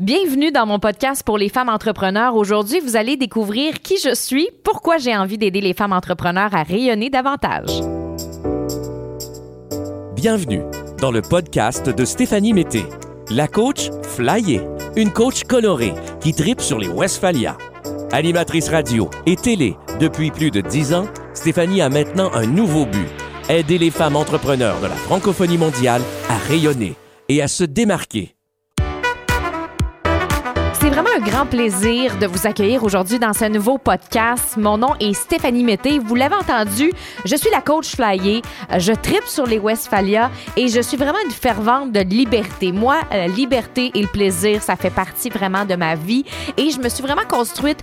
Bienvenue dans mon podcast pour les femmes entrepreneurs. Aujourd'hui, vous allez découvrir qui je suis, pourquoi j'ai envie d'aider les femmes entrepreneurs à rayonner davantage. Bienvenue dans le podcast de Stéphanie Mété, la coach flyée, une coach colorée qui tripe sur les Westphalia. Animatrice radio et télé depuis plus de dix ans, Stéphanie a maintenant un nouveau but aider les femmes entrepreneurs de la francophonie mondiale à rayonner et à se démarquer. Grand plaisir de vous accueillir aujourd'hui dans ce nouveau podcast. Mon nom est Stéphanie Mété. Vous l'avez entendu, je suis la coach flyer. Je tripe sur les Westphalia et je suis vraiment une fervente de liberté. Moi, la liberté et le plaisir, ça fait partie vraiment de ma vie et je me suis vraiment construite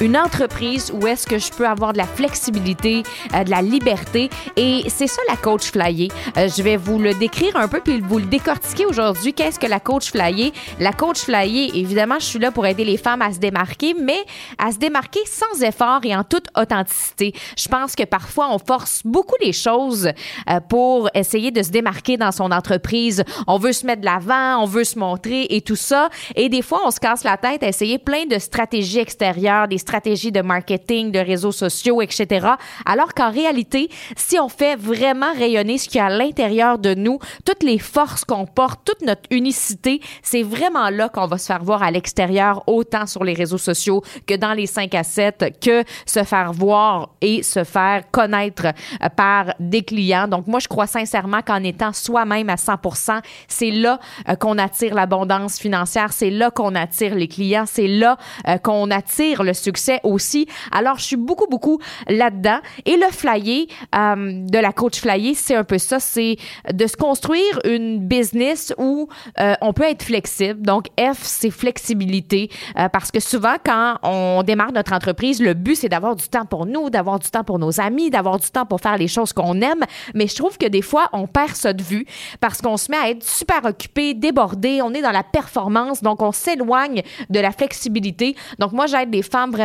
une entreprise où est-ce que je peux avoir de la flexibilité, euh, de la liberté. Et c'est ça la coach flyer. Euh, je vais vous le décrire un peu puis vous le décortiquer aujourd'hui. Qu'est-ce que la coach flyer? La coach flyer, évidemment, je suis là pour aider les femmes à se démarquer, mais à se démarquer sans effort et en toute authenticité. Je pense que parfois, on force beaucoup les choses euh, pour essayer de se démarquer dans son entreprise. On veut se mettre de l'avant, on veut se montrer et tout ça. Et des fois, on se casse la tête à essayer plein de stratégies extérieures, des stratégies de marketing, de réseaux sociaux, etc. Alors qu'en réalité, si on fait vraiment rayonner ce qu'il y a à l'intérieur de nous, toutes les forces qu'on porte, toute notre unicité, c'est vraiment là qu'on va se faire voir à l'extérieur, autant sur les réseaux sociaux que dans les 5 à 7, que se faire voir et se faire connaître euh, par des clients. Donc moi, je crois sincèrement qu'en étant soi-même à 100 c'est là euh, qu'on attire l'abondance financière, c'est là qu'on attire les clients, c'est là euh, qu'on attire le succès aussi. Alors, je suis beaucoup, beaucoup là-dedans. Et le flyer euh, de la coach flyer, c'est un peu ça. C'est de se construire une business où euh, on peut être flexible. Donc, F, c'est flexibilité. Euh, parce que souvent, quand on démarre notre entreprise, le but, c'est d'avoir du temps pour nous, d'avoir du temps pour nos amis, d'avoir du temps pour faire les choses qu'on aime. Mais je trouve que des fois, on perd ça de vue parce qu'on se met à être super occupé, débordé. On est dans la performance. Donc, on s'éloigne de la flexibilité. Donc, moi, j'aide des femmes vraiment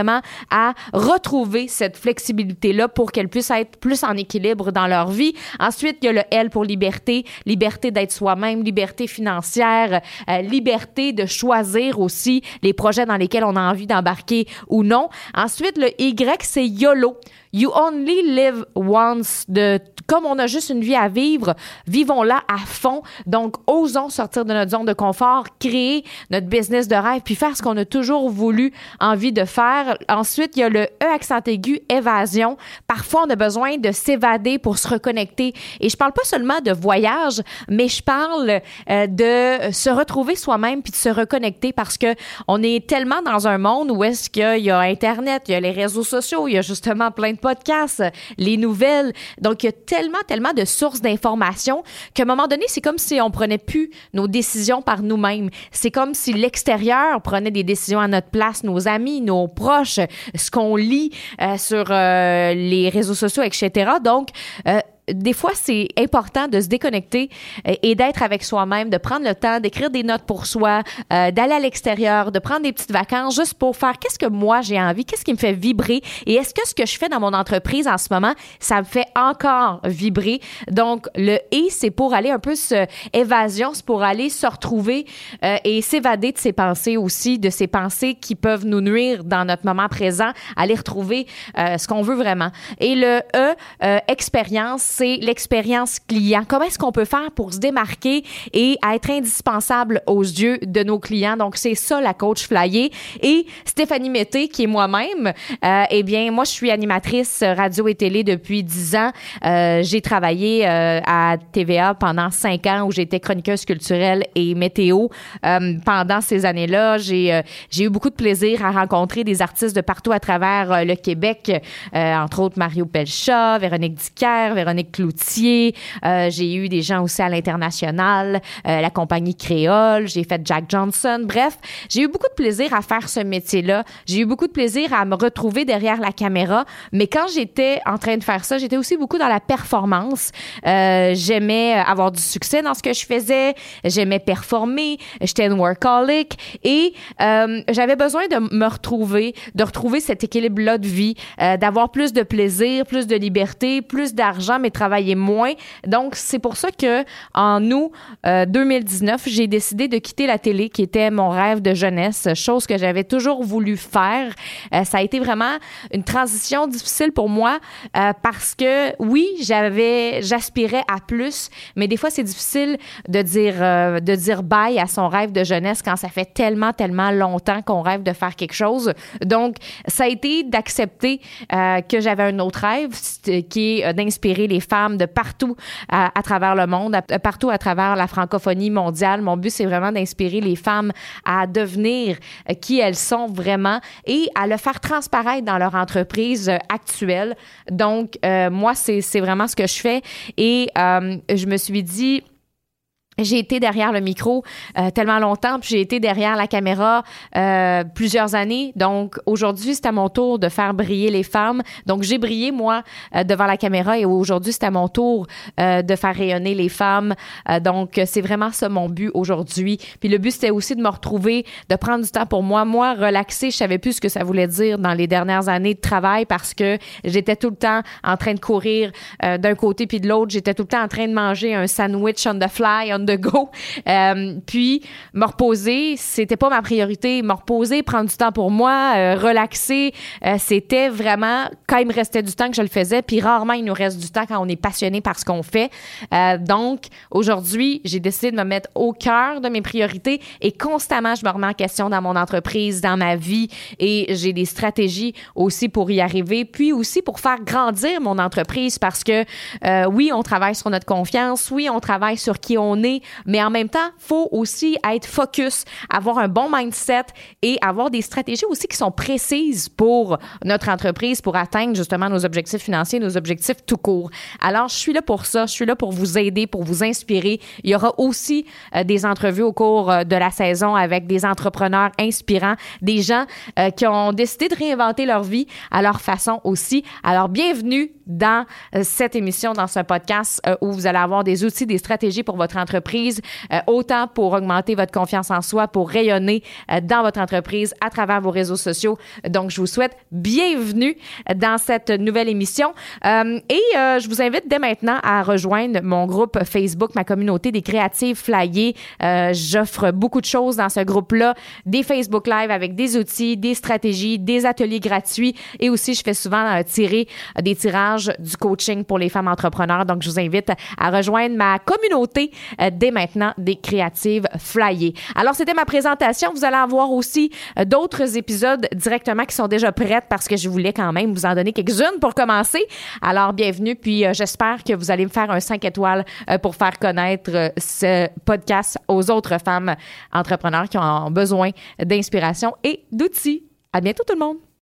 à retrouver cette flexibilité-là pour qu'elles puissent être plus en équilibre dans leur vie. Ensuite, il y a le L pour liberté, liberté d'être soi-même, liberté financière, euh, liberté de choisir aussi les projets dans lesquels on a envie d'embarquer ou non. Ensuite, le Y, c'est YOLO. You only live once. De, comme on a juste une vie à vivre, vivons-la à fond. Donc, osons sortir de notre zone de confort, créer notre business de rêve, puis faire ce qu'on a toujours voulu, envie de faire. Ensuite, il y a le E accent aigu, évasion. Parfois, on a besoin de s'évader pour se reconnecter. Et je parle pas seulement de voyage, mais je parle euh, de se retrouver soi-même puis de se reconnecter parce que on est tellement dans un monde où est-ce qu'il y a Internet, il y a les réseaux sociaux, il y a justement plein de podcasts, les nouvelles. Donc, il y a tellement, tellement de sources d'informations qu'à un moment donné, c'est comme si on prenait plus nos décisions par nous-mêmes. C'est comme si l'extérieur prenait des décisions à notre place, nos amis, nos proches, ce qu'on lit euh, sur euh, les réseaux sociaux, etc. Donc, euh, des fois, c'est important de se déconnecter euh, et d'être avec soi-même, de prendre le temps d'écrire des notes pour soi, euh, d'aller à l'extérieur, de prendre des petites vacances juste pour faire qu'est-ce que moi j'ai envie, qu'est-ce qui me fait vibrer et est-ce que ce que je fais dans mon entreprise en ce moment, ça me fait encore vibrer? Donc, le et, c'est pour aller un peu se évasion, c'est pour aller se retrouver euh, et s'évader de ses pensées aussi, de ces pensées qui peuvent nous nuire dans notre moment présent, aller retrouver ce qu'on veut vraiment. Et le E, expérience, c'est l'expérience client. Comment est-ce qu'on peut faire pour se démarquer et être indispensable aux yeux de nos clients? Donc, c'est ça la coach flyer. Et Stéphanie Mété, qui est moi-même, euh, eh bien, moi, je suis animatrice radio et télé depuis dix ans. Euh, j'ai travaillé euh, à TVA pendant cinq ans où j'étais chroniqueuse culturelle et météo. Pendant ces années-là, j'ai j'ai eu beaucoup de plaisir à rencontrer des artistes de partout à travers le Québec, entre autres Mario Pelcha, Véronique Dicker, Véronique Cloutier. Euh, j'ai eu des gens aussi à l'international, euh, la compagnie Créole. J'ai fait Jack Johnson. Bref, j'ai eu beaucoup de plaisir à faire ce métier-là. J'ai eu beaucoup de plaisir à me retrouver derrière la caméra. Mais quand j'étais en train de faire ça, j'étais aussi beaucoup dans la performance. Euh, j'aimais avoir du succès dans ce que je faisais. J'aimais performer. J'étais une workaholic. Et j'avais besoin de me retrouver, de retrouver cet équilibre-là de vie, d'avoir plus de plaisir, plus de liberté, plus d'argent, mais travailler moins. Donc, c'est pour ça que en août 2019, j'ai décidé de quitter la télé, qui était mon rêve de jeunesse, chose que j'avais toujours voulu faire. ça a été vraiment une transition difficile pour moi parce que, oui, j'avais, j'aspirais à plus, mais des fois, c'est difficile de dire, de dire bye à son rêve de jeunesse quand ça fait tellement, tellement longtemps qu'on rêve de faire quelque chose. Donc, ça a été d'accepter euh, que j'avais un autre rêve, qui est euh, d'inspirer les femmes de partout à, travers le monde, partout à travers la francophonie mondiale. Mon but, c'est vraiment d'inspirer les femmes à devenir euh, qui elles sont vraiment et à le faire transparaître dans leur entreprise actuelle. Donc, moi, c'est vraiment ce que je fais et je me suis dit, j'ai été derrière le micro euh, tellement longtemps, puis j'ai été derrière la caméra euh, plusieurs années. Donc aujourd'hui, c'est à mon tour de faire briller les femmes. Donc j'ai brillé moi euh, devant la caméra et aujourd'hui, c'est à mon tour de faire rayonner les femmes. donc c'est vraiment ça mon but aujourd'hui. Puis le but c'était aussi de me retrouver, de prendre du temps pour moi, moi relaxer. Je savais plus ce que ça voulait dire dans les dernières années de travail parce que j'étais tout le temps en train de courir d'un côté puis de l'autre. J'étais tout le temps en train de manger un sandwich on the fly, go. Euh, puis me reposer, c'était pas ma priorité. Me reposer, prendre du temps pour moi, euh, relaxer, euh, c'était vraiment quand il me restait du temps que je le faisais. Puis rarement il nous reste du temps quand on est passionné par ce qu'on fait. donc aujourd'hui, j'ai décidé de me mettre au cœur de mes priorités et constamment je me remets en question dans mon entreprise, dans ma vie et j'ai des stratégies aussi pour y arriver. Puis aussi pour faire grandir mon entreprise parce que oui, on travaille sur notre confiance, oui, on travaille sur qui on est, mais en même temps, faut aussi être focus, avoir un bon mindset et avoir des stratégies aussi qui sont précises pour notre entreprise pour atteindre justement nos objectifs financiers, nos objectifs tout court. Alors, je suis là pour ça. Je suis là pour vous aider, pour vous inspirer. Il y aura aussi euh, des entrevues au cours euh, de la saison avec des entrepreneurs inspirants, des gens euh, qui ont décidé de réinventer leur vie à leur façon aussi. Alors, bienvenue dans cette émission, dans ce podcast où vous allez avoir des outils, des stratégies pour votre entreprise euh, autant pour augmenter votre confiance en soi, pour rayonner euh, dans votre entreprise à travers vos réseaux sociaux. Donc, je vous souhaite bienvenue dans cette nouvelle émission. Euh, et je vous invite dès maintenant à rejoindre mon groupe Facebook, ma communauté des créatives flyés. J'offre beaucoup de choses dans ce groupe-là, des Facebook Live avec des outils, des stratégies, des ateliers gratuits et aussi je fais souvent tirer des tirages du coaching pour les femmes entrepreneurs. Donc, je vous invite à rejoindre ma communauté dès maintenant des créatives flyées. Alors, c'était ma présentation. Vous allez avoir aussi euh, d'autres épisodes directement qui sont déjà prêts parce que je voulais quand même vous en donner quelques-unes pour commencer. Alors, bienvenue. Puis, euh, j'espère que vous allez me faire un 5 étoiles euh, pour faire connaître ce podcast aux autres femmes entrepreneurs qui ont besoin d'inspiration et d'outils. À bientôt tout le monde.